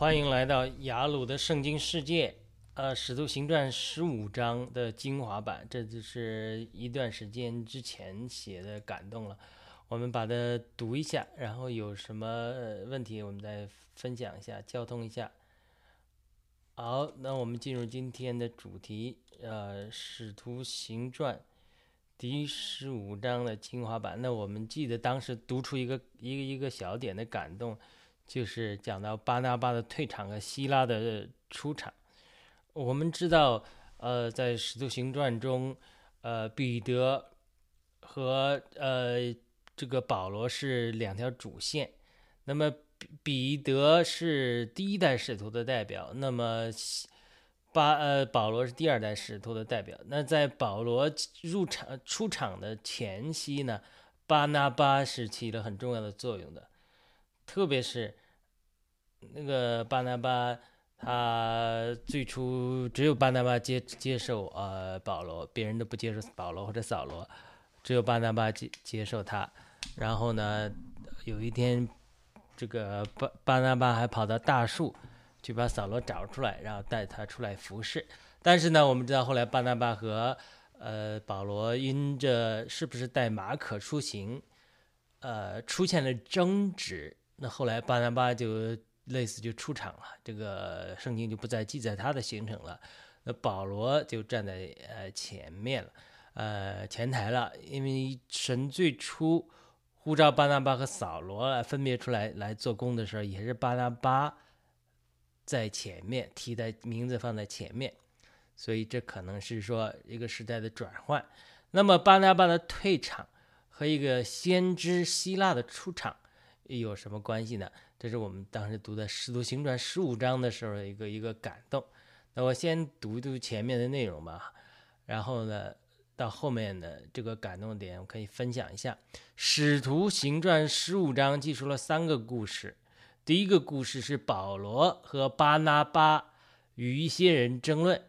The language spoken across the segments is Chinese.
欢迎来到雅鲁的圣经世界。呃，《使徒行传》十五章的精华版，这就是一段时间之前写的感动了。我们把它读一下，然后有什么问题我们再分享一下，交通一下。好，那我们进入今天的主题，呃，《使徒行传》第十五章的精华版。那我们记得当时读出一个一个一个小点的感动，就是讲到巴拿巴的退场和希拉的出场。我们知道，呃，在《使徒行传》中，呃，彼得和呃这个保罗是两条主线。那么彼得是第一代使徒的代表，那么巴呃保罗是第二代使徒的代表。那在保罗入场出场的前夕呢，巴拿巴是起了很重要的作用的，特别是那个巴拿巴。他最初只有巴拿巴接接受呃保罗，别人都不接受保罗或者扫罗，只有巴拿巴接接受他。然后呢，有一天，这个巴巴拿巴还跑到大树去把扫罗找出来，然后带他出来服侍。但是呢，我们知道后来巴拿巴和呃保罗因着是不是带马可出行，呃出现了争执。那后来巴拿巴就。类似就出场了，这个圣经就不再记载他的行程了。那保罗就站在呃前面了，呃前台了，因为神最初呼召巴拿巴和扫罗来分别出来来做工的时候，也是巴拿巴在前面，提的名字放在前面，所以这可能是说一个时代的转换。那么巴拿巴的退场和一个先知希腊的出场有什么关系呢？这是我们当时读的《使徒行传》十五章的时候的一个一个感动。那我先读读前面的内容吧，然后呢，到后面的这个感动点，我可以分享一下。《使徒行传》十五章记述了三个故事。第一个故事是保罗和巴拿巴与一些人争论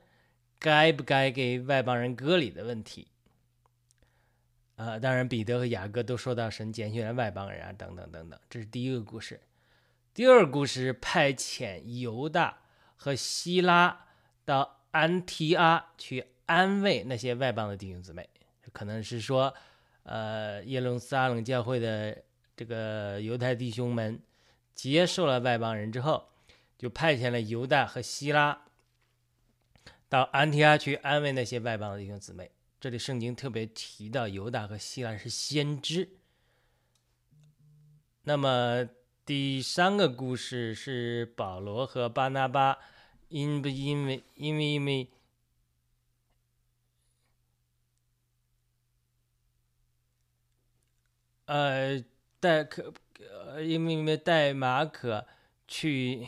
该不该给外邦人割礼的问题。啊，当然彼得和雅各都说到神拣选了外邦人啊，等等等等，这是第一个故事。第二故事派遣犹大和希拉到安提阿去安慰那些外邦的弟兄姊妹，可能是说，呃，耶路撒冷教会的这个犹太弟兄们接受了外邦人之后，就派遣了犹大和希拉到安提阿去安慰那些外邦的弟兄姊妹。这里圣经特别提到犹大和希拉是先知，那么。第三个故事是保罗和巴拿巴，因不因为因为因为，呃，带可呃，因为因为带马可去，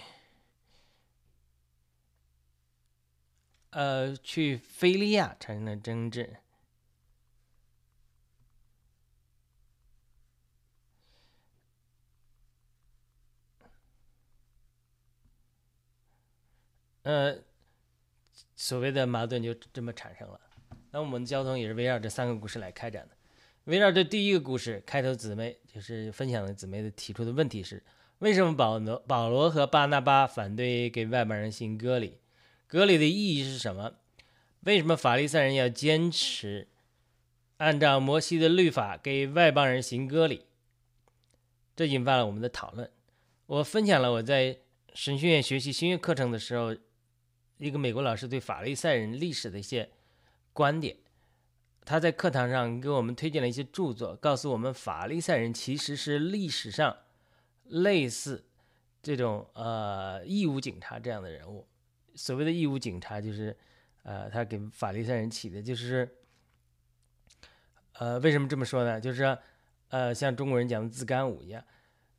呃，去菲利亚产生了争执。呃，所谓的矛盾就这么产生了。那我们的交通也是围绕这三个故事来开展的。围绕这第一个故事，开头姊妹就是分享的姊妹的提出的问题是：为什么保罗保罗和巴拿巴反对给外邦人行割礼？割礼的意义是什么？为什么法利赛人要坚持按照摩西的律法给外邦人行割礼？这引发了我们的讨论。我分享了我在神学院学习新约课程的时候。一个美国老师对法利赛人历史的一些观点，他在课堂上给我们推荐了一些著作，告诉我们法利赛人其实是历史上类似这种呃义务警察这样的人物。所谓的义务警察，就是呃他给法利赛人起的，就是呃为什么这么说呢？就是呃像中国人讲的自干五一样，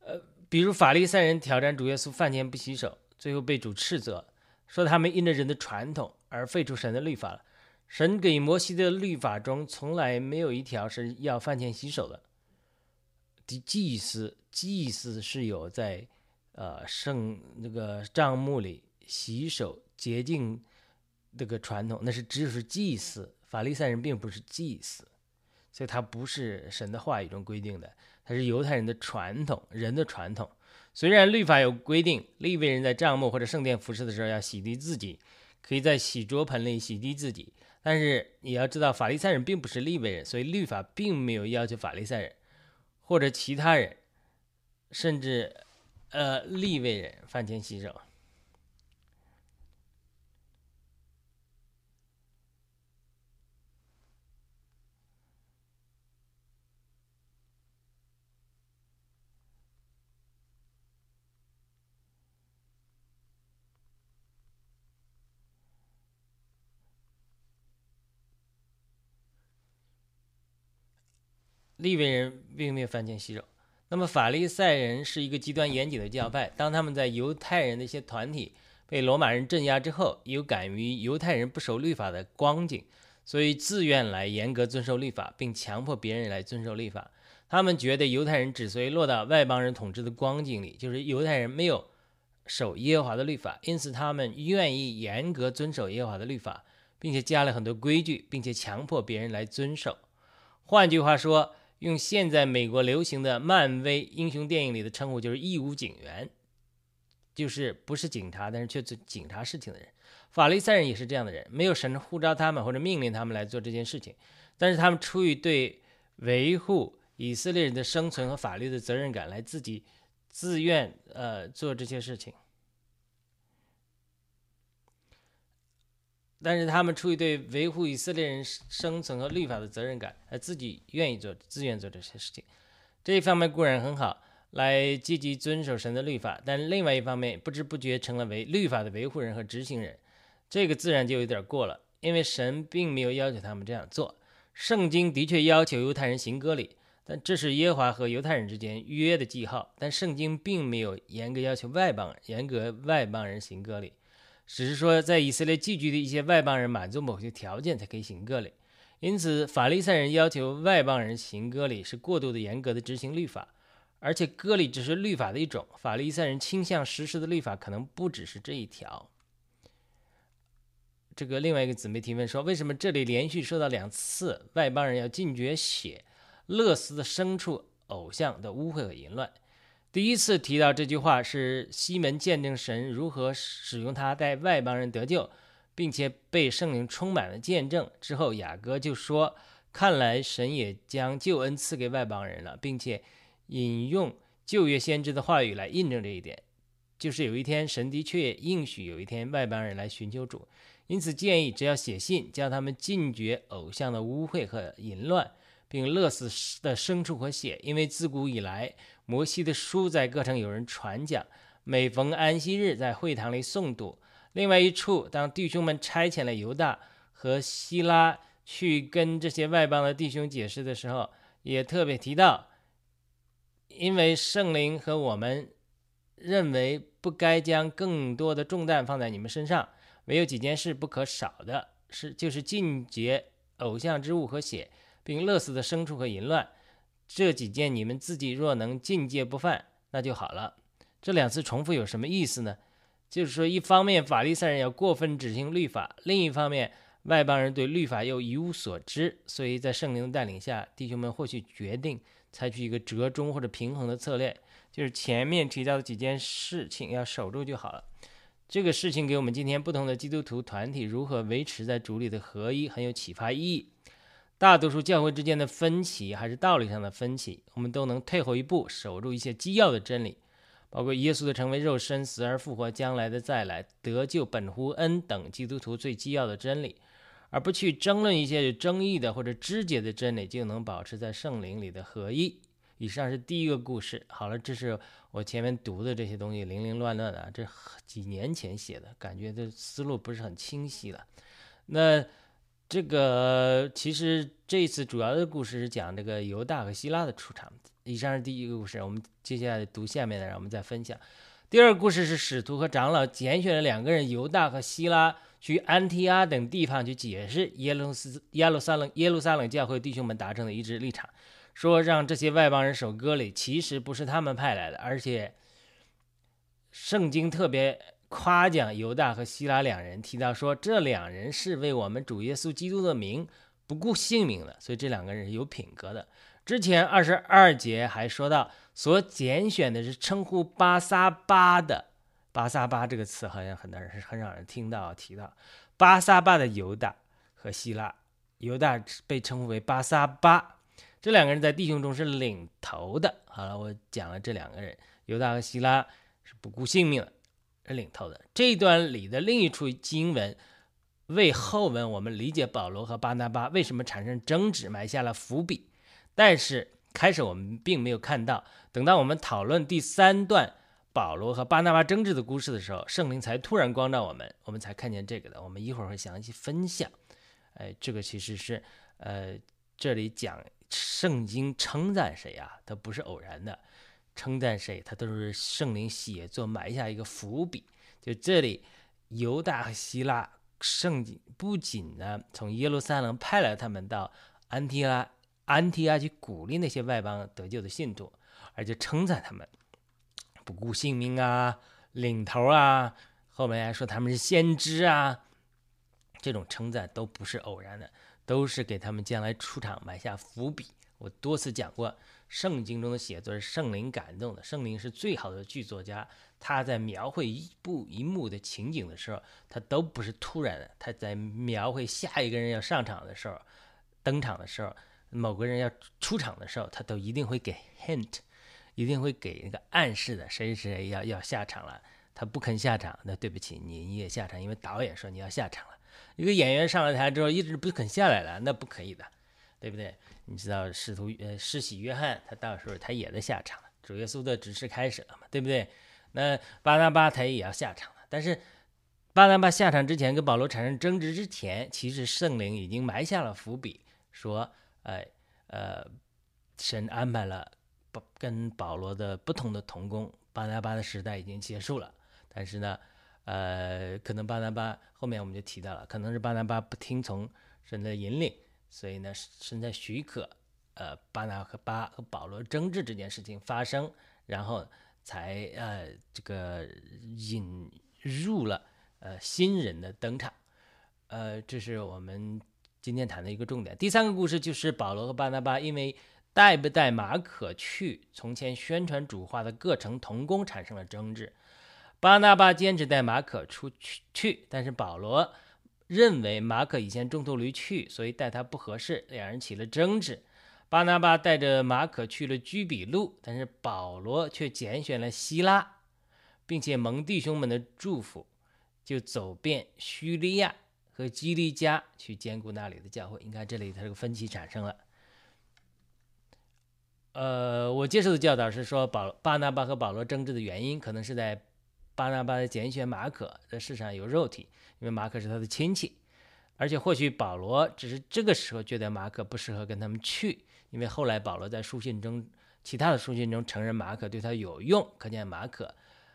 呃比如法利赛人挑战主耶稣饭前不洗手，最后被主斥责。说他们因着人的传统而废除神的律法了。神给摩西的律法中从来没有一条是要饭前洗手的。的祭司祭司是有在呃圣那个帐幕里洗手洁净这个传统，那是只是祭司。法利赛人并不是祭司，所以他不是神的话语中规定的，他是犹太人的传统，人的传统。虽然律法有规定，利未人在帐幕或者圣殿服侍的时候要洗涤自己，可以在洗桌盆里洗涤自己，但是你要知道，法利赛人并不是利未人，所以律法并没有要求法利赛人或者其他人，甚至呃利未人饭前洗手。利未人并没有犯前洗手。那么法利赛人是一个极端严谨的教派。当他们在犹太人的一些团体被罗马人镇压之后，有敢于犹太人不守律法的光景，所以自愿来严格遵守律法，并强迫别人来遵守律法。他们觉得犹太人之所以落到外邦人统治的光景里，就是犹太人没有守耶和华的律法，因此他们愿意严格遵守耶和华的律法，并且加了很多规矩，并且强迫别人来遵守。换句话说，用现在美国流行的漫威英雄电影里的称呼，就是义务警员，就是不是警察，但是却做警察事情的人。法利赛人也是这样的人，没有神呼召他们或者命令他们来做这件事情，但是他们出于对维护以色列人的生存和法律的责任感，来自己自愿呃做这些事情。但是他们出于对维护以色列人生存和律法的责任感，而自己愿意做、自愿做这些事情，这一方面固然很好，来积极遵守神的律法；但另外一方面，不知不觉成了为律法的维护人和执行人，这个自然就有点过了。因为神并没有要求他们这样做，圣经的确要求犹太人行割礼，但这是耶和华和犹太人之间约的记号。但圣经并没有严格要求外邦人严格外邦人行割礼。只是说，在以色列寄居的一些外邦人满足某些条件才可以行割礼，因此法利赛人要求外邦人行割礼是过度的严格的执行律法，而且割礼只是律法的一种，法利赛人倾向实施的律法可能不只是这一条。这个另外一个姊妹提问说，为什么这里连续说到两次外邦人要禁绝血、勒死的牲畜、偶像的污秽和淫乱？第一次提到这句话是西门见证神如何使用他带外邦人得救，并且被圣灵充满了见证之后，雅各就说：“看来神也将救恩赐给外邦人了，并且引用旧约先知的话语来印证这一点，就是有一天神的确应许有一天外邦人来寻求主，因此建议只要写信叫他们禁绝偶像的污秽和淫乱，并勒死的牲畜和血，因为自古以来。”摩西的书在各城有人传讲，每逢安息日在会堂里诵读。另外一处，当弟兄们差遣了犹大和希拉去跟这些外邦的弟兄解释的时候，也特别提到，因为圣灵和我们认为不该将更多的重担放在你们身上，唯有几件事不可少的是，就是禁绝偶像之物和血，并勒死的牲畜和淫乱。这几件你们自己若能境界不犯，那就好了。这两次重复有什么意思呢？就是说，一方面法利赛人要过分执行律法，另一方面外邦人对律法又一无所知。所以在圣灵的带领下，弟兄们或许决定采取一个折中或者平衡的策略，就是前面提到的几件事情要守住就好了。这个事情给我们今天不同的基督徒团体如何维持在主里的合一很有启发意义。大多数教会之间的分歧还是道理上的分歧，我们都能退后一步，守住一些基要的真理，包括耶稣的成为肉身、死而复活、将来的再来、得救本乎恩等基督徒最基要的真理，而不去争论一些有争议的或者肢解的真理，就能保持在圣灵里的合一。以上是第一个故事。好了，这是我前面读的这些东西，零零乱乱的，这几年前写的，感觉这思路不是很清晰了。那。这个其实这一次主要的故事是讲这个犹大和希拉的出场。以上是第一个故事，我们接下来读下面的，让我们再分享。第二个故事是使徒和长老拣选了两个人，犹大和希拉，去安提阿等地方去解释耶路斯耶路撒冷耶路撒冷教会弟兄们达成的一致立场，说让这些外邦人守割礼，其实不是他们派来的，而且圣经特别。夸奖犹大和希拉两人，提到说这两人是为我们主耶稣基督的名，不顾性命的，所以这两个人是有品格的。之前二十二节还说到，所拣选的是称呼巴撒巴的，巴撒巴这个词好像很多人很少人听到提到，巴撒巴的犹大和希拉，犹大被称呼为巴撒巴，这两个人在弟兄中是领头的。好了，我讲了这两个人，犹大和希拉是不顾性命的，领头的。这一段里的另一处经文，为后文我们理解保罗和巴拿巴为什么产生争执埋下了伏笔。但是开始我们并没有看到，等到我们讨论第三段保罗和巴拿巴争执的故事的时候，圣灵才突然光照我们，我们才看见这个的。我们一会儿会详细分享。哎，这个其实是呃，这里讲圣经称赞谁啊？它不是偶然的，称赞谁，他都是圣灵写作埋下一个伏笔。就这里，犹大和希腊，圣经不仅呢从耶路撒冷派来他们到安提拉。安提阿去鼓励那些外邦得救的信徒，而且称赞他们不顾性命啊，领头啊，后面还说他们是先知啊，这种称赞都不是偶然的，都是给他们将来出场埋下伏笔。我多次讲过，圣经中的写作是圣灵感动的，圣灵是最好的剧作家，他在描绘一步一幕的情景的时候，他都不是突然的，他在描绘下一个人要上场的时候，登场的时候。某个人要出场的时候，他都一定会给 hint，一定会给那个暗示的，谁谁要要下场了，他不肯下场，那对不起，你你也下场，因为导演说你要下场了。一个演员上了台之后一直不肯下来了，那不可以的，对不对？你知道使徒呃施洗约翰，他到时候他也在下场了，主耶稣的指示开始了嘛，对不对？那巴拿巴他也要下场了，但是巴拿巴下场之前跟保罗产生争执之前，其实圣灵已经埋下了伏笔，说。哎，呃，神安排了跟保罗的不同的同工，巴拿巴的时代已经结束了。但是呢，呃，可能巴拿巴后面我们就提到了，可能是巴拿巴不听从神的引领，所以呢，神在许可，呃，巴拿和巴和保罗争执这件事情发生，然后才呃这个引入了呃新人的登场，呃，这是我们。今天谈的一个重点，第三个故事就是保罗和巴拿巴因为带不带马可去从前宣传主话的各城同工产生了争执。巴拿巴坚持带马可出去去，但是保罗认为马可以前中途离去，所以带他不合适，两人起了争执。巴拿巴带着马可去了居比路，但是保罗却拣选了希拉，并且蒙弟兄们的祝福，就走遍叙利亚。和基利加去兼顾那里的教会，你看这里它这个分歧产生了。呃，我接受的教导是说，保巴拿巴和保罗争执的原因，可能是在巴拿巴的拣选马可在世上有肉体，因为马可是他的亲戚，而且或许保罗只是这个时候觉得马可不适合跟他们去，因为后来保罗在书信中，其他的书信中承认马可对他有用，可见马可，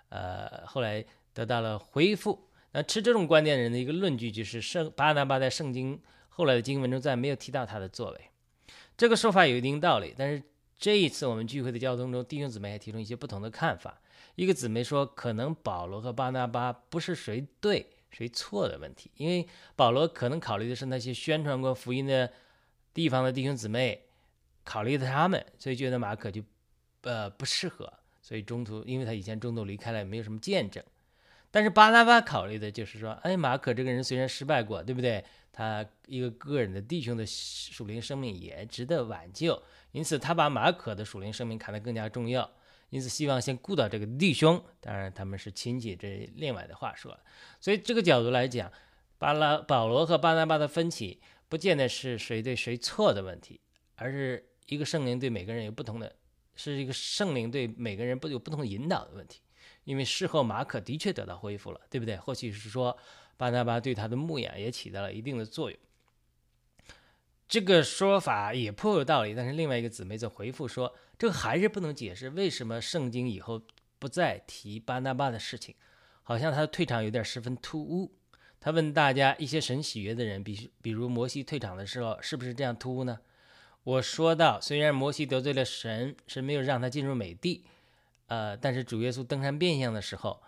呃，后来得到了恢复。那持这种观点的人的一个论据就是，圣巴拿巴在圣经后来的经文中再没有提到他的作为。这个说法有一定道理，但是这一次我们聚会的交通中，弟兄姊妹还提出一些不同的看法。一个姊妹说，可能保罗和巴拿巴不是谁对谁错的问题，因为保罗可能考虑的是那些宣传过福音的地方的弟兄姊妹，考虑的他们，所以觉得马可就呃不适合，所以中途因为他以前中途离开了，也没有什么见证。但是巴拿巴考虑的就是说，哎，马可这个人虽然失败过，对不对？他一个个人的弟兄的属灵生命也值得挽救，因此他把马可的属灵生命看得更加重要，因此希望先顾到这个弟兄。当然他们是亲戚，这另外的话说了。所以这个角度来讲，巴拉保罗和巴拿巴的分歧，不见得是谁对谁错的问题，而是一个圣灵对每个人有不同的，是一个圣灵对每个人不有不同引导的问题。因为事后马可的确得到恢复了，对不对？或许是说巴拿巴对他的牧养也起到了一定的作用。这个说法也颇有道理，但是另外一个姊妹则回复说，这个还是不能解释为什么圣经以后不再提巴拿巴的事情，好像他的退场有点十分突兀。他问大家，一些神喜悦的人，比比如摩西退场的时候，是不是这样突兀呢？我说到，虽然摩西得罪了神，神没有让他进入美地。呃，但是主耶稣登山变相的时候，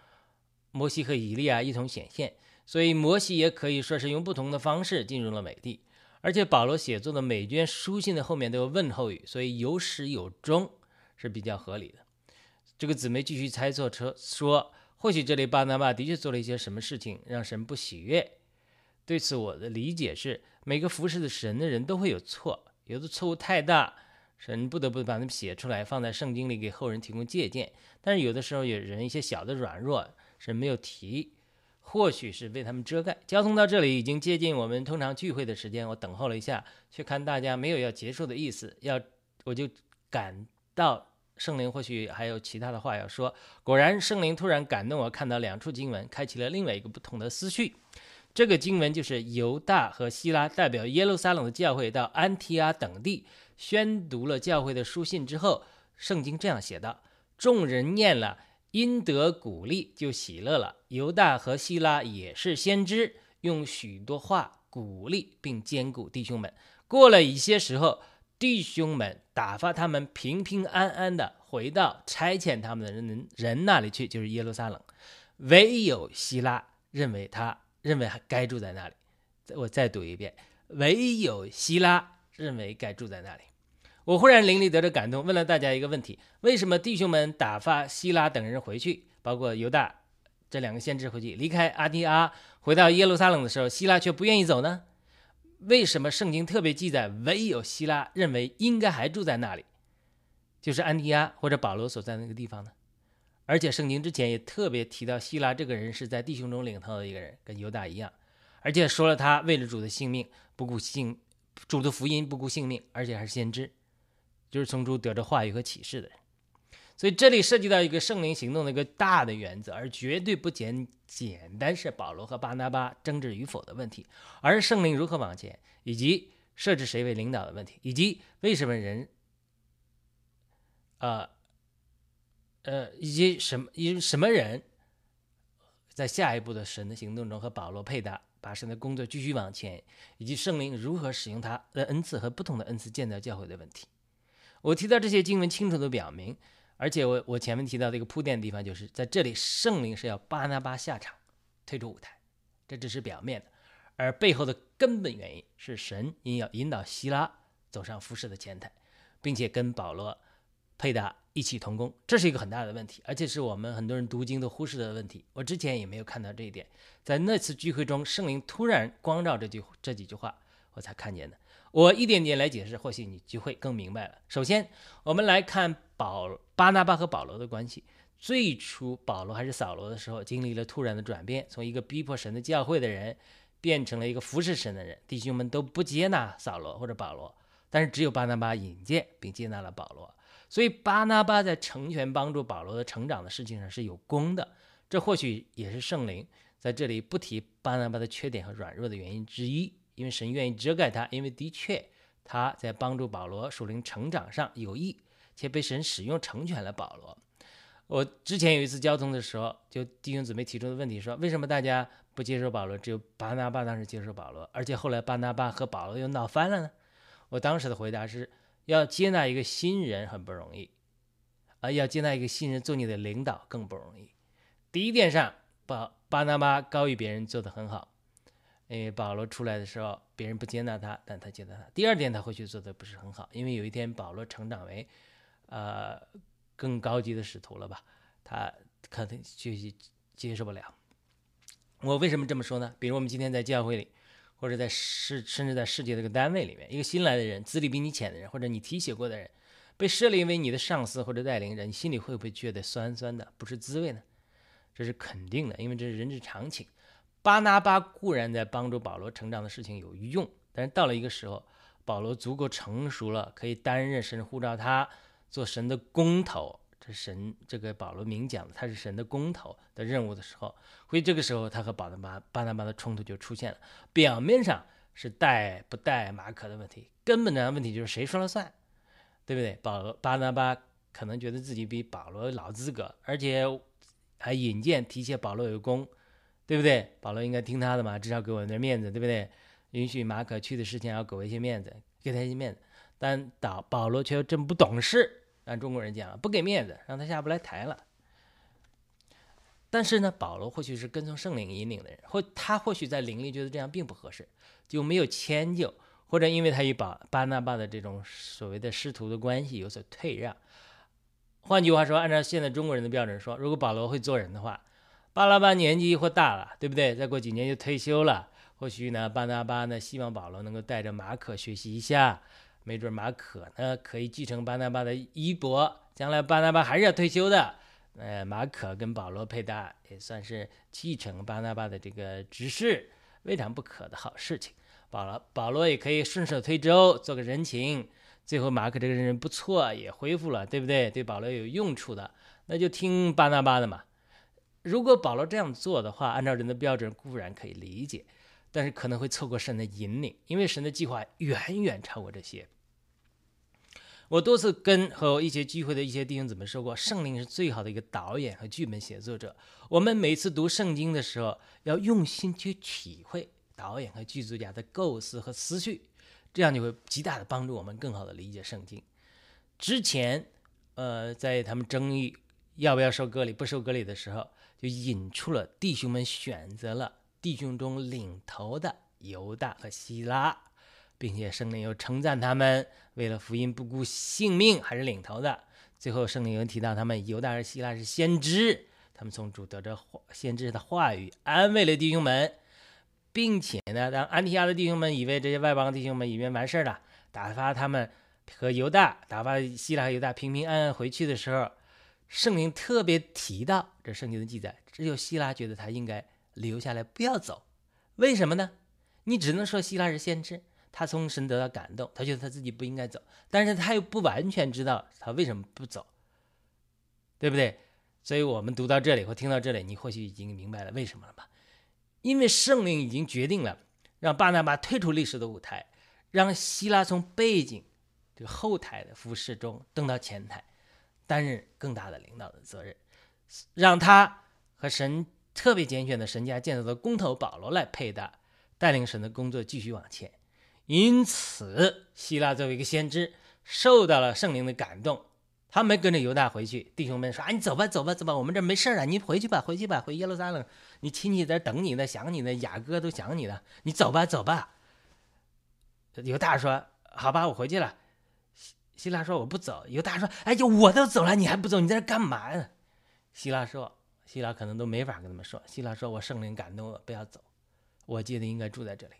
摩西和以利亚一同显现，所以摩西也可以说是用不同的方式进入了美地，而且保罗写作的每卷书信的后面都有问候语，所以有始有终是比较合理的。这个姊妹继续猜测说说，或许这里巴拿巴的确做了一些什么事情让神不喜悦。对此，我的理解是，每个服侍的神的人都会有错，有的错误太大，神不得不把他们写出来，放在圣经里给后人提供借鉴。但是有的时候有人一些小的软弱，神没有提。或许是为他们遮盖。交通到这里已经接近我们通常聚会的时间，我等候了一下，却看大家没有要结束的意思，要我就感到圣灵或许还有其他的话要说。果然，圣灵突然感动我，看到两处经文，开启了另外一个不同的思绪。这个经文就是犹大和希拉代表耶路撒冷的教会到安提阿等地宣读了教会的书信之后，圣经这样写道：众人念了。因得鼓励，就喜乐了。犹大和希拉也是先知，用许多话鼓励并兼顾弟兄们。过了一些时候，弟兄们打发他们平平安安的回到差遣他们的人人那里去，就是耶路撒冷。唯有希拉认为他认为还该住在那里。我再读一遍：唯有希拉认为该住在那里。我忽然灵里得着感动，问了大家一个问题：为什么弟兄们打发希拉等人回去，包括犹大这两个先知回去，离开阿提阿，回到耶路撒冷的时候，希拉却不愿意走呢？为什么圣经特别记载唯有希拉认为应该还住在那里，就是安提阿或者保罗所在那个地方呢？而且圣经之前也特别提到希拉这个人是在弟兄中领头的一个人，跟犹大一样，而且说了他为了主的性命不顾性，主的福音不顾性命，而且还是先知。就是从中得着话语和启示的人，所以这里涉及到一个圣灵行动的一个大的原则，而绝对不简简单是保罗和巴拿巴争执与否的问题，而圣灵如何往前，以及设置谁为领导的问题，以及为什么人，呃，呃，以及什么以什么人，在下一步的神的行动中和保罗配搭，把神的工作继续往前，以及圣灵如何使用他的恩赐和不同的恩赐建造教会的问题。我提到这些经文，清楚的表明，而且我我前面提到的一个铺垫的地方，就是在这里，圣灵是要巴拿巴下场，退出舞台，这只是表面的，而背后的根本原因是神因要引导希拉走上服饰的前台，并且跟保罗佩达一起同工，这是一个很大的问题，而且是我们很多人读经都忽视的问题。我之前也没有看到这一点，在那次聚会中，圣灵突然光照这句这几句话，我才看见的。我一点点来解释，或许你就会更明白了。首先，我们来看保巴拿巴和保罗的关系。最初，保罗还是扫罗的时候，经历了突然的转变，从一个逼迫神的教会的人，变成了一个服侍神的人。弟兄们都不接纳扫罗或者保罗，但是只有巴拿巴引荐并接纳了保罗。所以，巴拿巴在成全帮助保罗的成长的事情上是有功的。这或许也是圣灵在这里不提巴拿巴的缺点和软弱的原因之一。因为神愿意遮盖他，因为的确他在帮助保罗属灵成长上有益，且被神使用成全了保罗。我之前有一次交通的时候，就弟兄姊妹提出的问题说：为什么大家不接受保罗，只有巴拿巴当时接受保罗，而且后来巴拿巴和保罗又闹翻了呢？我当时的回答是要接纳一个新人很不容易，啊，要接纳一个新人做你的领导更不容易。第一点上，巴巴拿巴高于别人做得很好。因为保罗出来的时候，别人不接纳他，但他接纳他。第二点，他回去做的不是很好，因为有一天保罗成长为，呃，更高级的使徒了吧，他可能就接受不了。我为什么这么说呢？比如我们今天在教会里，或者在世，甚至在世界这个单位里面，一个新来的人，资历比你浅的人，或者你提携过的人，被设立为你的上司或者带领人，你心里会不会觉得酸酸的，不是滋味呢？这是肯定的，因为这是人之常情。巴拿巴固然在帮助保罗成长的事情有用，但是到了一个时候，保罗足够成熟了，可以担任神呼召他做神的工头，这神这个保罗明讲的，他是神的工头的任务的时候，所以这个时候他和巴拿巴巴拿巴的冲突就出现了。表面上是带不带马可的问题，根本的问题就是谁说了算，对不对？保罗巴拿巴可能觉得自己比保罗老资格，而且还引荐提携保罗有功。对不对？保罗应该听他的嘛，至少给我点面子，对不对？允许马可去的事情要给我一些面子，给他一些面子。但导保罗却真不懂事，按中国人讲，不给面子，让他下不来台了。但是呢，保罗或许是跟从圣灵引领的人，或他或许在灵里觉得这样并不合适，就没有迁就，或者因为他与巴巴拿巴的这种所谓的师徒的关系有所退让。换句话说，按照现在中国人的标准说，如果保罗会做人的话，巴拿巴年纪或大了，对不对？再过几年就退休了，或许呢，巴拿巴呢希望保罗能够带着马可学习一下，没准马可呢可以继承巴拿巴的衣钵，将来巴拿巴还是要退休的，呃，马可跟保罗配搭也算是继承巴拿巴的这个执事，未尝不可的好事情。保罗保罗也可以顺手推舟，做个人情。最后，马可这个人不错，也恢复了，对不对？对保罗有用处的，那就听巴拿巴的嘛。如果保罗这样做的话，按照人的标准固然可以理解，但是可能会错过神的引领，因为神的计划远远超过这些。我多次跟和一些聚会的一些弟兄姊妹说过，圣灵是最好的一个导演和剧本写作者。我们每次读圣经的时候，要用心去体会导演和剧作家的构思和思绪。这样就会极大的帮助我们更好的理解圣经。之前，呃，在他们争议要不要受割礼、不受割礼的时候，就引出了弟兄们选择了弟兄中领头的犹大和希拉，并且圣灵又称赞他们为了福音不顾性命还是领头的。最后，圣灵又提到他们犹大和希拉是先知，他们从主得着先知的话语，安慰了弟兄们。并且呢，当安提亚的弟兄们以为这些外邦弟兄们已经完事儿了，打发他们和犹大，打发希腊和犹大平平安安回去的时候，圣灵特别提到这圣经的记载，只有希拉觉得他应该留下来，不要走。为什么呢？你只能说希拉是先知，他从神得到感动，他觉得他自己不应该走，但是他又不完全知道他为什么不走，对不对？所以我们读到这里或听到这里，你或许已经明白了为什么了吧？因为圣灵已经决定了，让巴拿巴退出历史的舞台，让希拉从背景这个后台的服饰中登到前台，担任更大的领导的责任，让他和神特别拣选的神家建造的工头保罗来配搭，带领神的工作继续往前。因此，希拉作为一个先知，受到了圣灵的感动。他没跟着犹大回去，弟兄们说：“啊，你走吧，走吧，走吧，我们这没事啊，你回去吧，回去吧，回耶路撒冷，你亲戚在等你呢，想你呢，雅各都想你呢，你走吧，走吧。”犹大说：“好吧，我回去了。”希希拉说：“我不走。”犹大说：“哎呀，我都走了，你还不走？你在这干嘛呢？”希拉说：“希拉可能都没法跟他们说。”希拉说：“我圣灵感动了，不要走，我记得应该住在这里，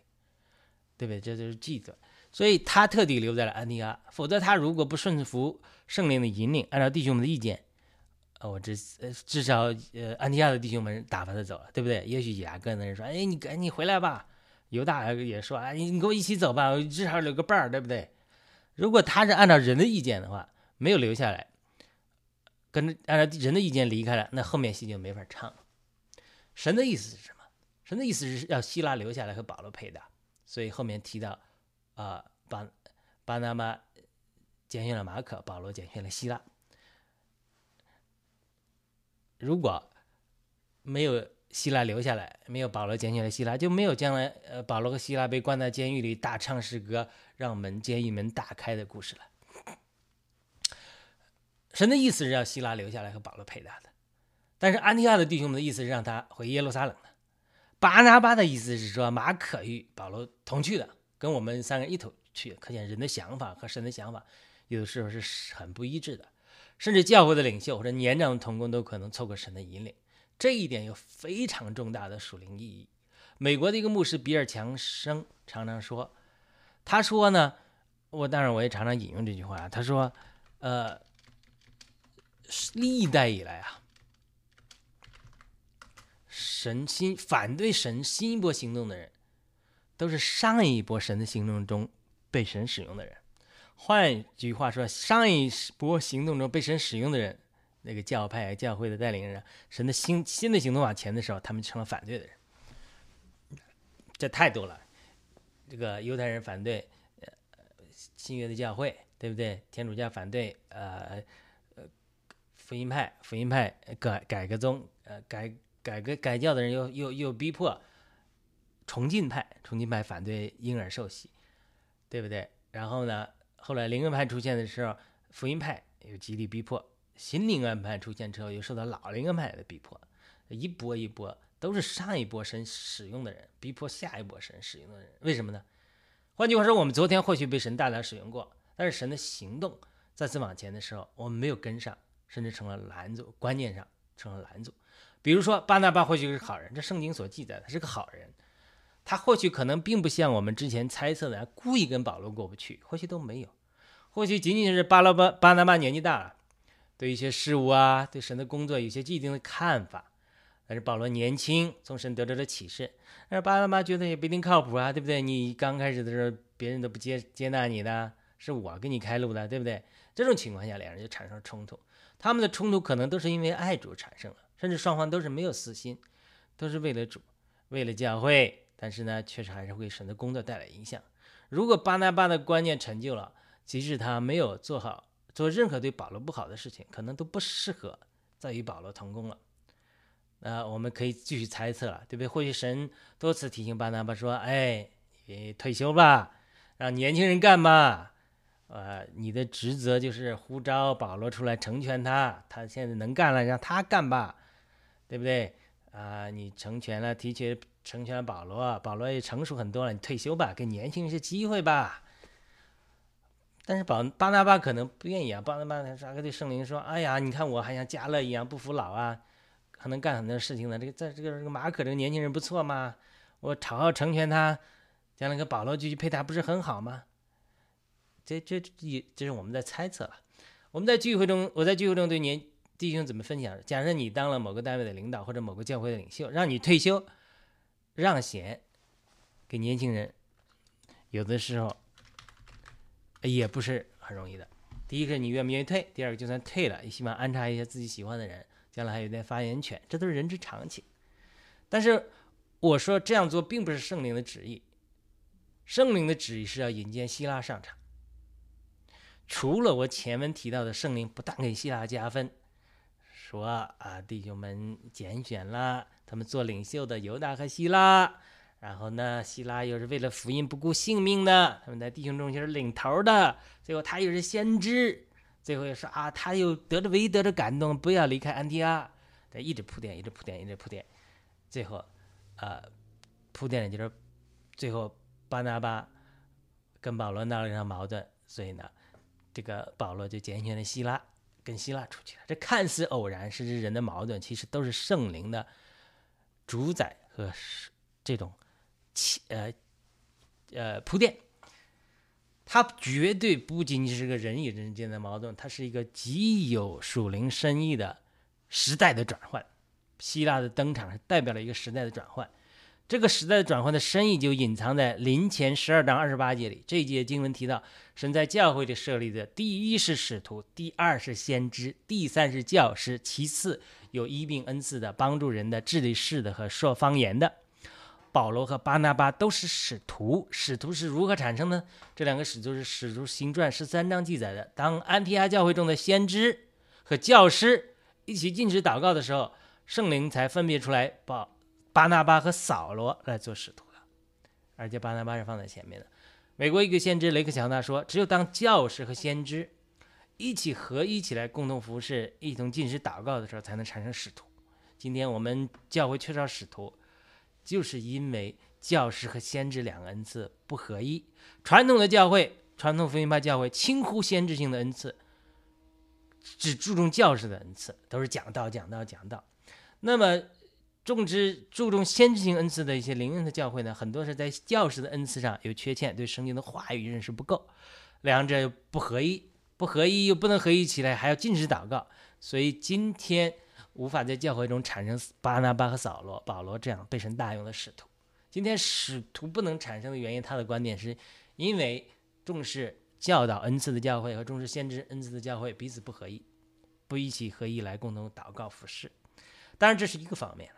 对不对？这就是记着。”所以他特地留在了安提阿，否则他如果不顺服圣灵的引领，按照弟兄们的意见，呃，我至呃至少呃安提亚的弟兄们打发他走了，对不对？也许雅各的人说：“哎，你赶紧回来吧。”犹大也说：“哎，你你跟我一起走吧，至少留个伴儿，对不对？”如果他是按照人的意见的话，没有留下来，跟着按照人的意见离开了，那后面戏就没法唱了。神的意思是什么？神的意思是要希腊留下来和保罗配的，所以后面提到。啊，巴巴拿马拣选了马可，保罗拣选了希腊。如果没有希腊留下来，没有保罗拣选了希腊，就没有将来呃保罗和希腊被关在监狱里大唱诗歌，让门监狱门打开的故事了。神的意思是让希腊留下来和保罗陪他的，但是安提亚的弟兄们的意思是让他回耶路撒冷的。巴拿巴的意思是说马可与保罗同去的。跟我们三个一同去，可见人的想法和神的想法，有的时候是很不一致的，甚至教会的领袖或者年长的同工都可能错过神的引领，这一点有非常重大的属灵意义。美国的一个牧师比尔强生常常说，他说呢，我当然我也常常引用这句话，他说，呃，历代以来啊，神新反对神新一波行动的人。都是上一波神的行动中被神使用的人。换句话说，上一波行动中被神使用的人，那个教派、教会的带领人，神的新新的行动往前的时候，他们成了反对的人。这太多了。这个犹太人反对呃新约的教会，对不对？天主教反对呃呃福音派，福音派改改革宗，呃改改革改教的人又又又逼迫。崇敬派，崇敬派反对婴儿受洗，对不对？然后呢，后来灵恩派出现的时候，福音派又极力逼迫；新灵安派出现之后，又受到老灵安派的逼迫，一波一波都是上一波神使用的人逼迫下一波神使用的人。为什么呢？换句话说，我们昨天或许被神大量使用过，但是神的行动再次往前的时候，我们没有跟上，甚至成了拦阻，观念上成了拦阻。比如说，巴拿巴或许是好人，这圣经所记载的是个好人，他或许可能并不像我们之前猜测的故意跟保罗过不去，或许都没有，或许仅仅是巴拉巴巴拿巴年纪大了，对一些事物啊，对神的工作有些既定的看法。但是保罗年轻，从神得到了启示，但是巴拿巴觉得也不一定靠谱啊，对不对？你刚开始的时候，别人都不接接纳你的，是我给你开路的，对不对？这种情况下，两人就产生了冲突。他们的冲突可能都是因为爱主产生了。甚至双方都是没有私心，都是为了主，为了教会，但是呢，确实还是会神的工作带来影响。如果巴拿巴的观念成就了，即使他没有做好做任何对保罗不好的事情，可能都不适合再与保罗同工了。那我们可以继续猜测了，对不对？或许神多次提醒巴拿巴说：“哎，你退休吧，让年轻人干吧。呃，你的职责就是呼召保罗出来成全他，他现在能干了，让他干吧。”对不对啊？你成全了，的确成全了保罗，保罗也成熟很多了。你退休吧，给年轻人些机会吧。但是保巴拿巴可能不愿意啊。巴拿巴他说：“对圣灵说，哎呀，你看我还像加勒一样不服老啊，还能干很多事情呢。这个在这个这个马可这个年轻人不错嘛，我好好成全他，将来跟保罗继续配搭不是很好吗？这这也这是我们在猜测了。我们在聚会中，我在聚会中对年。弟兄怎么分享？假设你当了某个单位的领导或者某个教会的领袖，让你退休让贤给年轻人，有的时候也不是很容易的。第一个，你愿不愿意退？第二个，就算退了，也希望安插一些自己喜欢的人，将来还有点发言权，这都是人之常情。但是我说这样做并不是圣灵的旨意，圣灵的旨意是要引荐希腊上场。除了我前文提到的圣灵不但给希腊加分。说啊，弟兄们拣选了他们做领袖的犹大和希拉，然后呢，希拉又是为了福音不顾性命的，他们在弟兄中就是领头的。最后他又是先知，最后又说啊，他又得着唯一得着感动，不要离开安提阿。他一直铺垫，一直铺垫，一直铺垫，最后，呃，铺垫的就是最后巴拿巴跟保罗闹了一场矛盾，所以呢，这个保罗就拣选了希拉。跟希拉出去了，这看似偶然，甚至人的矛盾，其实都是圣灵的主宰和这种呃呃铺垫。它绝对不仅仅是个人与人间的矛盾，它是一个极有属灵深意的时代的转换。希腊的登场是代表了一个时代的转换。这个时代的转换的深意就隐藏在临前十二章二十八节里。这一节经文提到，神在教会里设立的第一是使徒，第二是先知，第三是教师，其次有医病恩赐的、帮助人的、治理事的和说方言的。保罗和巴拿巴都是使徒。使徒是如何产生的？这两个使徒是《使徒行传》十三章记载的。当安提阿教会中的先知和教师一起禁止祷告的时候，圣灵才分别出来报。巴拿巴和扫罗来做使徒的，而且巴拿巴是放在前面的。美国一个先知雷克乔纳说：“只有当教师和先知一起合一起来，共同服侍、一同进食祷告的时候，才能产生使徒。”今天我们教会缺少使徒，就是因为教师和先知两个恩赐不合一。传统的教会，传统福音派教会轻忽先知性的恩赐，只注重教师的恩赐，都是讲道、讲道、讲道。那么。重之注重先知性恩赐的一些灵恩的教会呢，很多是在教师的恩赐上有缺陷，对圣经的话语认识不够，两者不合一，不合一又不能合一起来，还要禁止祷告，所以今天无法在教会中产生巴拿巴和扫罗、保罗这样被神大用的使徒。今天使徒不能产生的原因，他的观点是因为重视教导恩赐的教会和重视先知恩赐的教会彼此不合一，不一起合一来共同祷告服侍。当然这是一个方面。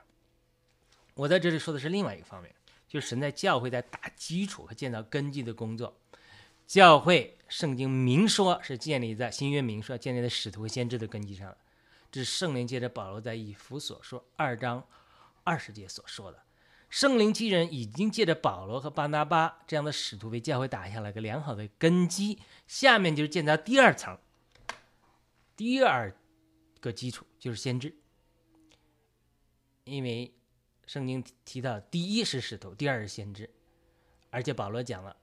我在这里说的是另外一个方面，就是神在教会在打基础和建造根基的工作。教会圣经明说是建立在新约明说建立在使徒和先知的根基上的，是圣灵借着保罗在以弗所说二章二十节所说的。圣灵七人已经借着保罗和巴拿巴这样的使徒为教会打下了个良好的根基，下面就是建造第二层，第二个基础就是先知，因为。圣经提到，第一是使徒，第二是先知，而且保罗讲了，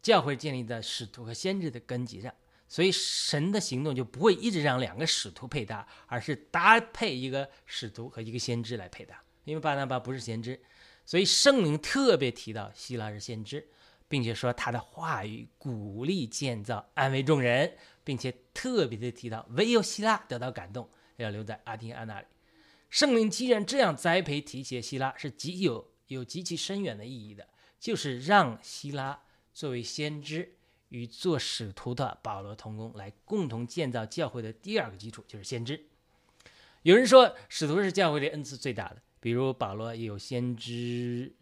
教会建立在使徒和先知的根基上，所以神的行动就不会一直让两个使徒配搭，而是搭配一个使徒和一个先知来配搭。因为巴拿巴不是先知，所以圣灵特别提到希拉是先知，并且说他的话语鼓励建造、安慰众人，并且特别的提到唯有希拉得到感动，要留在阿提安那里。圣灵既然这样栽培提携希拉，是极有有极其深远的意义的，就是让希拉作为先知与做使徒的保罗同工，来共同建造教会的第二个基础，就是先知。有人说，使徒是教会的恩赐最大的。比如保罗也有先知，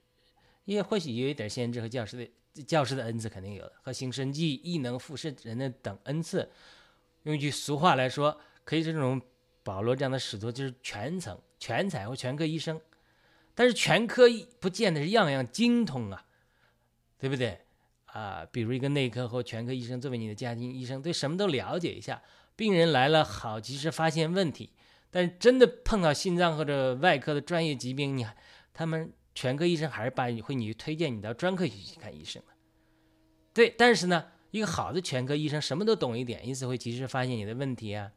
也或许也有一点先知和教师的教师的恩赐，肯定有的，和行神迹、异能、复世人的等恩赐。用一句俗话来说，可以这种保罗这样的使徒就是全层全才或全科医生。但是全科不见得是样样精通啊，对不对啊？比如一个内科或全科医生作为你的家庭医生，对什么都了解一下，病人来了好及时发现问题。但真的碰到心脏或者外科的专业疾病，你他们全科医生还是把你会你推荐你到专科去看医生的。对，但是呢，一个好的全科医生什么都懂一点，因此会及时发现你的问题啊。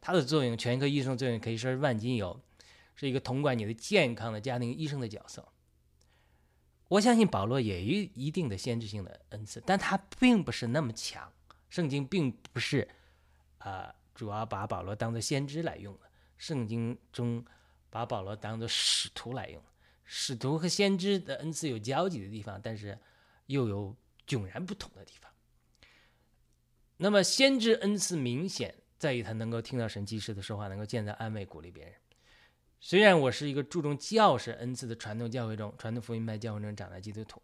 它的作用，全科医生作用可以说是万金油，是一个统管你的健康的家庭医生的角色。我相信保罗也有一定的先知性的恩赐，但他并不是那么强。圣经并不是啊，主要把保罗当做先知来用的。圣经中把保罗当做使徒来用，使徒和先知的恩赐有交集的地方，但是又有迥然不同的地方。那么先知恩赐明显在于他能够听到神迹式的说话，能够建造安慰鼓励别人。虽然我是一个注重教士恩赐的传统教会中、传统福音派教会中长大基督徒，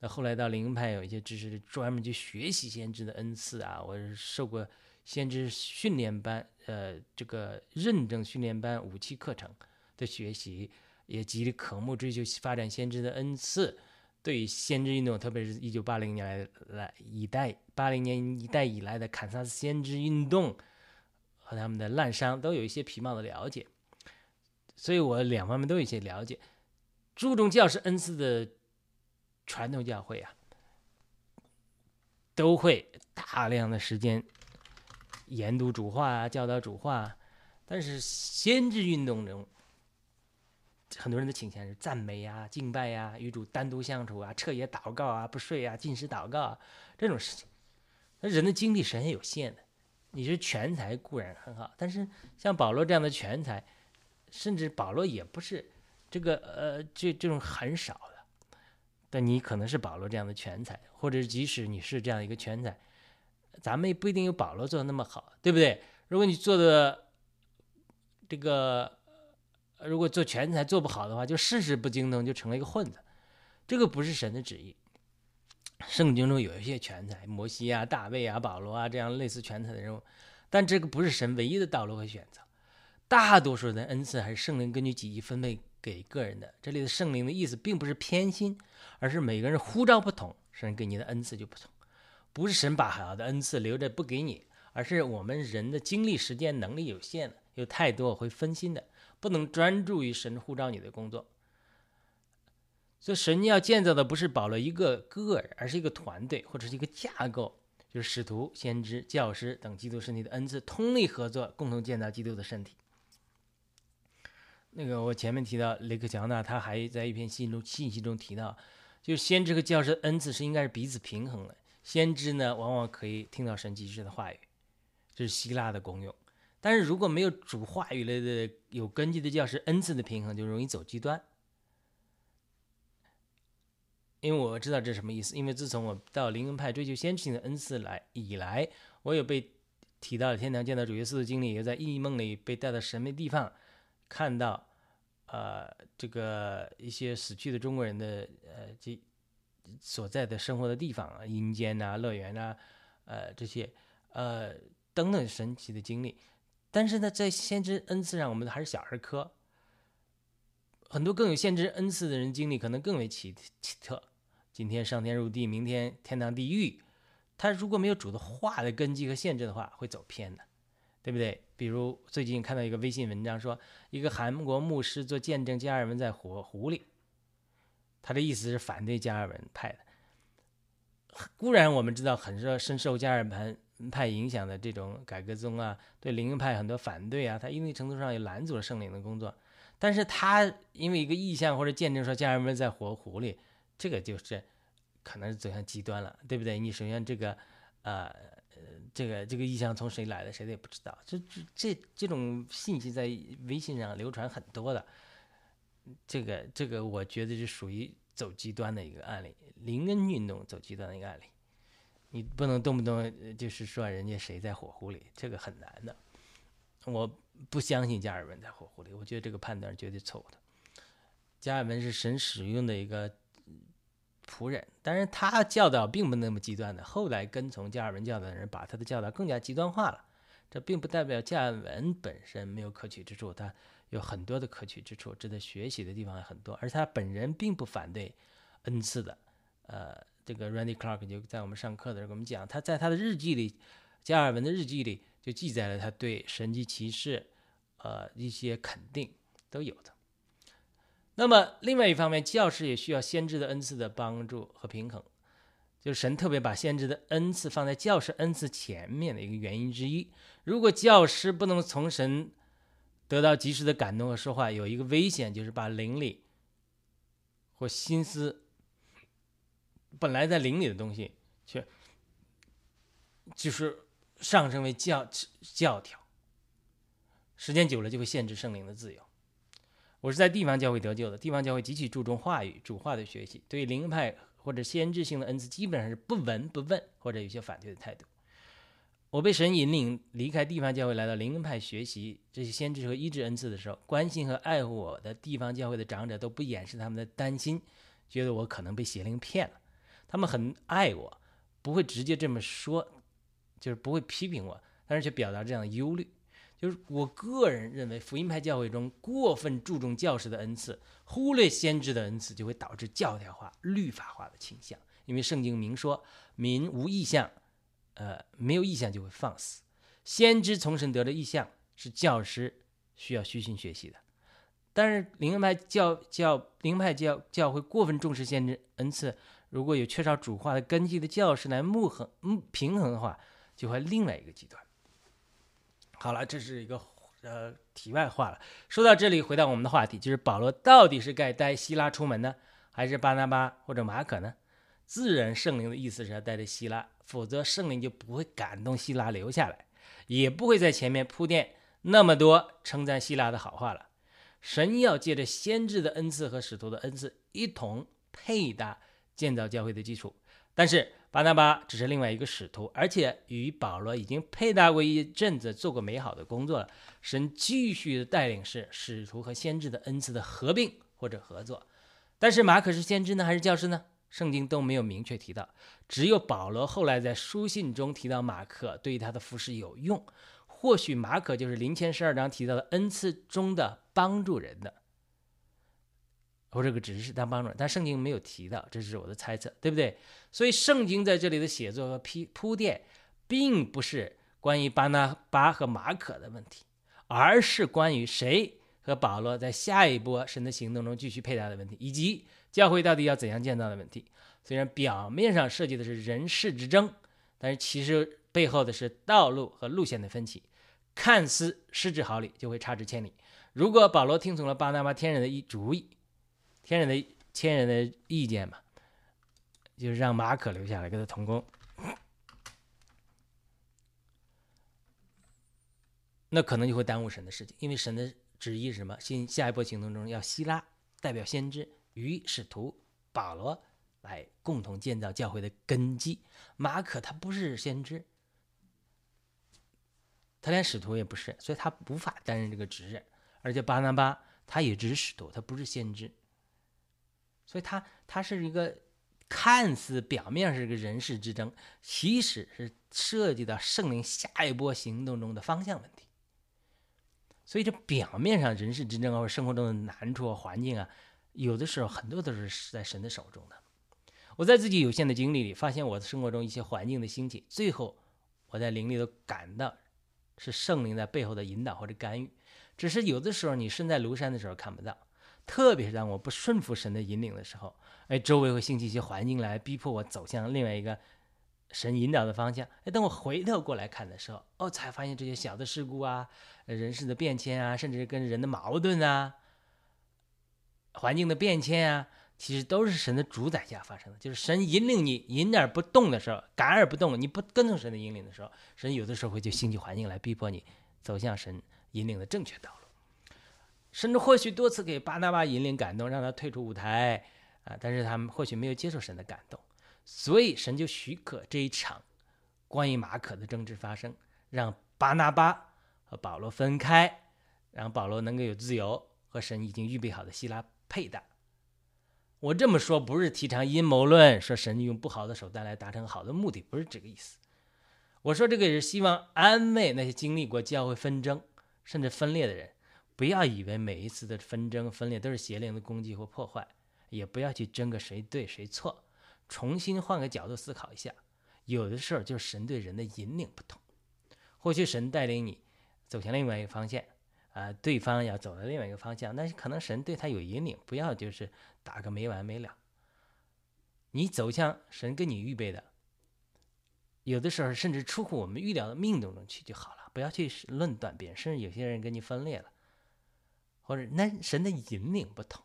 那后来到灵恩派有一些知识专门去学习先知的恩赐啊，我是受过。先知训练班，呃，这个认证训练班武器课程的学习，也极力渴慕追求发展先知的恩赐。对于先知运动，特别是一九八零年来来一代八零年一代以来的堪萨斯先知运动和他们的滥觞，都有一些皮毛的了解。所以我两方面都有一些了解。注重教师恩赐的传统教会啊，都会大量的时间。研读主话啊，教导主话，但是先知运动中，很多人的倾向是赞美呀、敬拜呀、与主单独相处啊、彻夜祷告啊、不睡啊、进食祷告啊这种事情。那人的精力是很有限的。你是全才固然很好，但是像保罗这样的全才，甚至保罗也不是这个呃这这种很少的。但你可能是保罗这样的全才，或者即使你是这样一个全才。咱们也不一定有保罗做的那么好，对不对？如果你做的这个，如果做全才做不好的话，就事事不精通，就成了一个混子。这个不是神的旨意。圣经中有一些全才，摩西啊、大卫啊、保罗啊这样类似全才的人物，但这个不是神唯一的道路和选择。大多数的恩赐还是圣灵根据己意分配给个人的。这里的圣灵的意思并不是偏心，而是每个人呼召不同，神给你的恩赐就不同。不是神把好的恩赐留着不给你，而是我们人的精力、时间、能力有限的，有太多会分心的，不能专注于神呼召你的工作。所以神要建造的不是保罗一个个人，而是一个团队或者是一个架构，就是使徒、先知、教师等基督身体的恩赐通力合作，共同建造基督的身体。那个我前面提到雷克乔纳，他还在一篇信中信息中提到，就是先知和教师恩赐是应该是彼此平衡的。先知呢，往往可以听到神迹式的话语，这是希腊的功用。但是如果没有主话语类的有根基的教师，恩赐的平衡就容易走极端。因为我知道这是什么意思，因为自从我到灵恩派追求先知性的恩赐来以来，我有被提到天堂见到主耶稣的经历，也在异梦里被带到神秘地方，看到，呃，这个一些死去的中国人的呃这。所在的生活的地方啊，阴间呐、乐园呐，呃，这些呃等等神奇的经历。但是呢，在先知恩赐上，我们还是小儿科。很多更有先知恩赐的人经历可能更为奇奇特。今天上天入地，明天天堂地狱。他如果没有主的话的根基和限制的话，会走偏的，对不对？比如最近看到一个微信文章，说一个韩国牧师做见证加尔文在火湖里。他的意思是反对加尔文派的，固然我们知道很受深受加尔文派影响的这种改革宗啊，对灵恩派很多反对啊，他一定程度上也拦阻了圣灵的工作。但是他因为一个意象或者见证说加尔文在活湖里，这个就是可能是走向极端了，对不对？你首先这个呃这个这个意象从谁来的，谁也不知道。这这这这种信息在微信上流传很多的，这个这个我觉得是属于走极端的一个案例，灵恩运动走极端的一个案例。你不能动不动就是说人家谁在火湖里，这个很难的。我不相信加尔文在火湖里，我觉得这个判断绝对错误的。加尔文是神使用的一个仆人，但是他教导并不那么极端的。后来跟从加尔文教导的人把他的教导更加极端化了，这并不代表加尔文本身没有可取之处，他有很多的可取之处，值得学习的地方也很多。而他本人并不反对恩赐的，呃。这个 Randy Clark 就在我们上课的时候跟我们讲，他在他的日记里，加尔文的日记里就记载了他对神迹骑士，呃一些肯定都有的。那么另外一方面，教师也需要先知的恩赐的帮助和平衡，就是神特别把先知的恩赐放在教师恩赐前面的一个原因之一。如果教师不能从神得到及时的感动和说话，有一个危险就是把灵力或心思。本来在灵里的东西，却就是上升为教教条，时间久了就会限制圣灵的自由。我是在地方教会得救的，地方教会极其注重话语主话的学习，对灵派或者先知性的恩赐基本上是不闻不问，或者有些反对的态度。我被神引领离开地方教会，来到灵恩派学习这些先知和医治恩赐的时候，关心和爱护我的地方教会的长者都不掩饰他们的担心，觉得我可能被邪灵骗了。他们很爱我，不会直接这么说，就是不会批评我，但是却表达这样的忧虑。就是我个人认为，福音派教会中过分注重教师的恩赐，忽略先知的恩赐，就会导致教条化、律法化的倾向。因为圣经明说，民无意向，呃，没有意向就会放肆。先知从神得的意向，是教师需要虚心学习的。但是灵派教教灵派教教会过分重视先知恩赐。如果有缺少主化的根基的教师来木衡嗯平衡的话，就会另外一个极端。好了，这是一个呃题外话了。说到这里，回到我们的话题，就是保罗到底是该带希拉出门呢，还是巴拿巴或者马可呢？自然圣灵的意思是要带着希拉，否则圣灵就不会感动希拉留下来，也不会在前面铺垫那么多称赞希拉的好话了。神要借着先知的恩赐和使徒的恩赐一同配搭。建造教会的基础，但是巴拿巴只是另外一个使徒，而且与保罗已经配搭过一阵子，做过美好的工作了。神继续的带领是使徒和先知的恩赐的合并或者合作。但是马可是先知呢，还是教师呢？圣经都没有明确提到，只有保罗后来在书信中提到马可对他的服饰有用。或许马可就是林前十二章提到的恩赐中的帮助人的。或这个只是当帮助，但圣经没有提到，这是我的猜测，对不对？所以圣经在这里的写作和铺铺垫，并不是关于巴拿巴和马可的问题，而是关于谁和保罗在下一波神的行动中继续配搭的问题，以及教会到底要怎样建造的问题。虽然表面上涉及的是人事之争，但是其实背后的是道路和路线的分歧，看似失之毫厘，就会差之千里。如果保罗听从了巴拿巴天人的一主意，天人的天人的意见嘛，就是让马可留下来跟他同工，那可能就会耽误神的事情，因为神的旨意是什么？新下一波行动中要希拉代表先知与使徒保罗来共同建造教会的根基。马可他不是先知，他连使徒也不是，所以他无法担任这个职任。而且巴拿巴他也只是使徒，他不是先知。所以，他他是一个看似表面是一个人事之争，其实是涉及到圣灵下一波行动中的方向问题。所以，这表面上人事之争或者生活中的难处、环境啊，有的时候很多都是在神的手中的。我在自己有限的经历里，发现我的生活中一些环境的兴起，最后我在灵里头感到是圣灵在背后的引导或者干预，只是有的时候你身在庐山的时候看不到。特别是当我不顺服神的引领的时候，哎，周围会兴起一些环境来逼迫我走向另外一个神引导的方向。哎，等我回头过来看的时候，哦，才发现这些小的事故啊、人事的变迁啊，甚至跟人的矛盾啊、环境的变迁啊。其实都是神的主宰下发生的，就是神引领你引而不动的时候，感而不动，你不跟从神的引领的时候，神有的时候会就兴起环境来逼迫你走向神引领的正确道路。甚至或许多次给巴拿巴引领感动，让他退出舞台啊，但是他们或许没有接受神的感动，所以神就许可这一场关于马可的争执发生，让巴拿巴和保罗分开，让保罗能够有自由和神已经预备好的希拉配搭。我这么说不是提倡阴谋论，说神用不好的手段来达成好的目的，不是这个意思。我说这个也是希望安慰那些经历过教会纷争甚至分裂的人，不要以为每一次的纷争分裂都是邪灵的攻击或破坏，也不要去争个谁对谁错，重新换个角度思考一下，有的时候就是神对人的引领不同，或许神带领你走向另外一个方向。啊，对方要走到另外一个方向，但是可能神对他有引领，不要就是打个没完没了。你走向神跟你预备的，有的时候甚至出乎我们预料的命中中去就好了，不要去论断别人，甚至有些人跟你分裂了，或者那神的引领不同，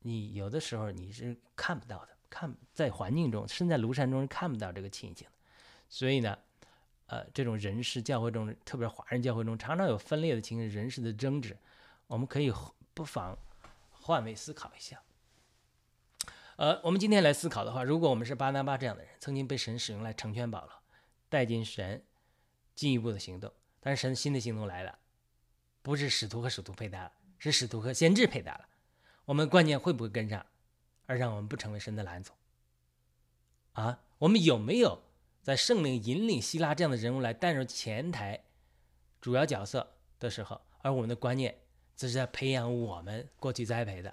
你有的时候你是看不到的，看在环境中，身在庐山中是看不到这个情形的，所以呢。呃，这种人事教会中，特别华人教会中，常常有分裂的情形，人事的争执，我们可以不妨换位思考一下。呃，我们今天来思考的话，如果我们是巴拿巴这样的人，曾经被神使用来成全保罗，带进神进一步的行动，但是神新的行动来了，不是使徒和使徒配搭了，是使徒和先知配搭了，我们观念会不会跟上，而让我们不成为神的蓝总？啊，我们有没有？在圣灵引领希拉这样的人物来担任前台主要角色的时候，而我们的观念则是在培养我们过去栽培的，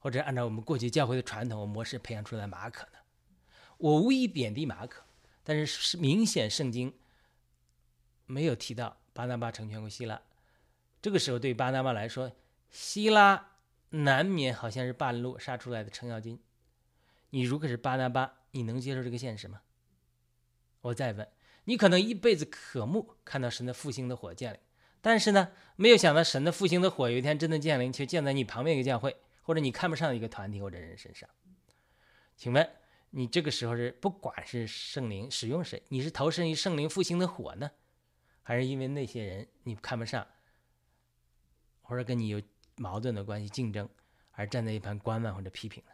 或者按照我们过去教会的传统模式培养出来的马可呢？我无意贬低马可，但是是明显圣经没有提到巴拿巴成全过希拉。这个时候对巴拿巴来说，希拉难免好像是半路杀出来的程咬金。你如果是巴拿巴，你能接受这个现实吗？我再问你，可能一辈子渴慕看到神的复兴的火降临，但是呢，没有想到神的复兴的火有一天真的降临，却降在你旁边一个教会，或者你看不上一个团体或者人身上。请问你这个时候是不管是圣灵使用谁，你是投身于圣灵复兴的火呢，还是因为那些人你看不上，或者跟你有矛盾的关系竞争而站在一旁观望或者批评呢？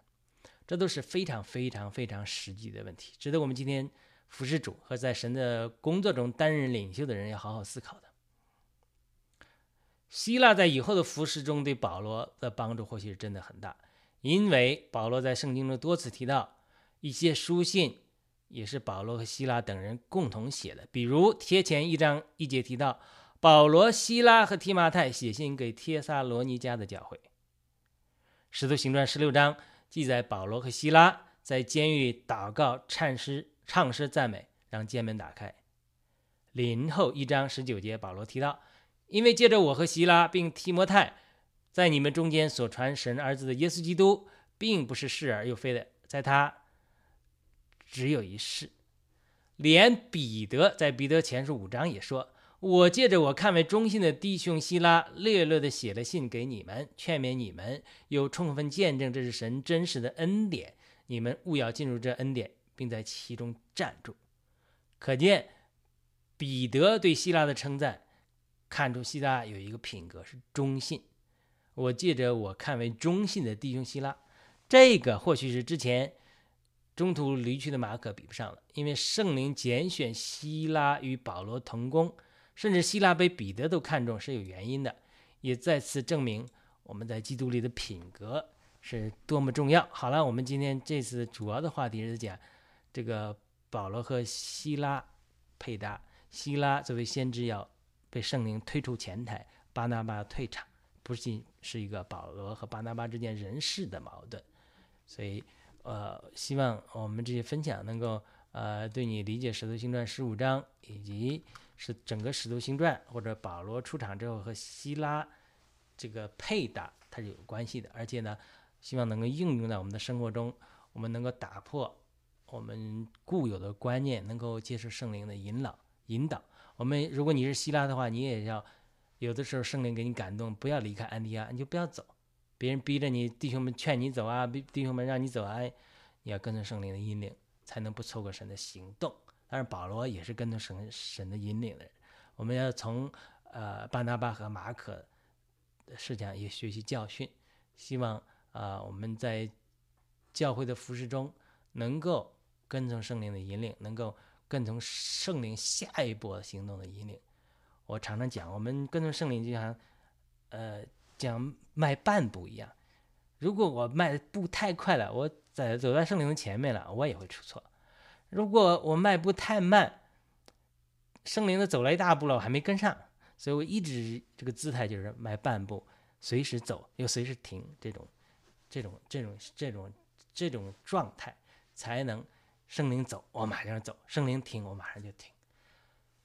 这都是非常非常非常实际的问题，值得我们今天。服侍主和在神的工作中担任领袖的人要好好思考的。希腊在以后的服侍中对保罗的帮助或许是真的很大，因为保罗在圣经中多次提到一些书信，也是保罗和希腊等人共同写的。比如贴前一章一节提到，保罗、希拉和提马太写信给帖撒罗尼迦的教会。使徒行传十六章记载保罗和希拉在监狱祷告唱诗。唱诗赞美，让监门打开。林后一章十九节，保罗提到，因为借着我和希拉并提摩太，在你们中间所传神儿子的耶稣基督，并不是是而又非的，在他只有一世。连彼得在彼得前书五章也说，我借着我看为忠心的弟兄希拉，略略的写了信给你们，劝勉你们，又充分见证这是神真实的恩典，你们务要进入这恩典。并在其中站住，可见彼得对希拉的称赞，看出希拉有一个品格是忠信。我借着我看为忠信的弟兄希拉，这个或许是之前中途离去的马可比不上了，因为圣灵拣选希拉与保罗同工，甚至希拉被彼得都看中是有原因的，也再次证明我们在基督里的品格是多么重要。好了，我们今天这次主要的话题是讲。这个保罗和希拉配搭，希拉作为先知要被圣灵推出前台，巴拿巴退场，不仅是一个保罗和巴拿巴之间人事的矛盾，所以呃，希望我们这些分享能够呃，对你理解《使徒行传》十五章以及是整个《使徒行传》或者保罗出场之后和希拉这个配搭它是有关系的，而且呢，希望能够应用在我们的生活中，我们能够打破我们固有的观念，能够接受圣灵的引导引导。我们如果你是希拉的话，你也要有的时候圣灵给你感动，不要离开安提亚，你就不要走。别人逼着你，弟兄们劝你走啊，弟弟兄们让你走啊，你要跟着圣灵的引领，才能不错过神的行动。但是，保罗也是跟着神神的引领的人。我们要从呃巴拿巴和马可的事情也学习教训，希望啊我们在教会的服饰中能够跟从圣灵的引领，能够跟从圣灵下一步行动的引领。我常常讲，我们跟从圣灵就像呃。讲迈半步一样，如果我迈的步太快了，我在走在圣灵的前面了，我也会出错；如果我迈步太慢，圣灵的走了一大步了，我还没跟上，所以我一直这个姿态就是迈半步，随时走又随时停，这种、这种、这种、这种、这种状态，才能圣灵走，我马上走；圣灵停，我马上就停。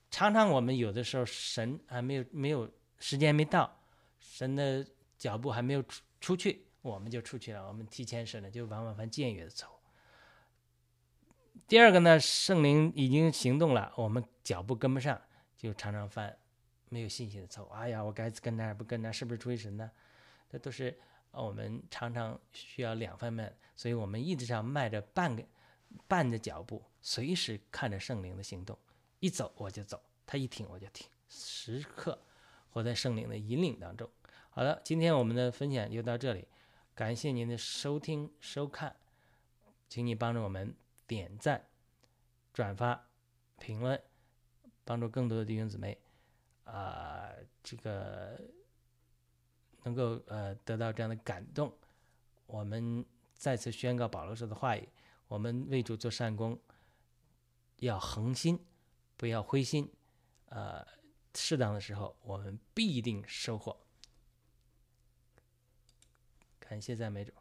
常常我们有的时候神还没有没有时间没到。神的脚步还没有出出去，我们就出去了。我们提前神了，就往往犯僭越的错误。第二个呢，圣灵已经行动了，我们脚步跟不上，就常常犯没有信心的错误。哎呀，我该跟那不跟那，是不是出于神呢？这都是我们常常需要两方面，所以我们一直上迈着半个半的脚步，随时看着圣灵的行动，一走我就走，他一停我就停，时刻活在圣灵的引领当中。好的，今天我们的分享就到这里，感谢您的收听收看，请你帮助我们点赞、转发、评论，帮助更多的弟兄姊妹啊，这个能够呃得到这样的感动。我们再次宣告保罗说的话语：我们为主做善功，要恒心，不要灰心。呃，适当的时候，我们必定收获。感谢赞美主。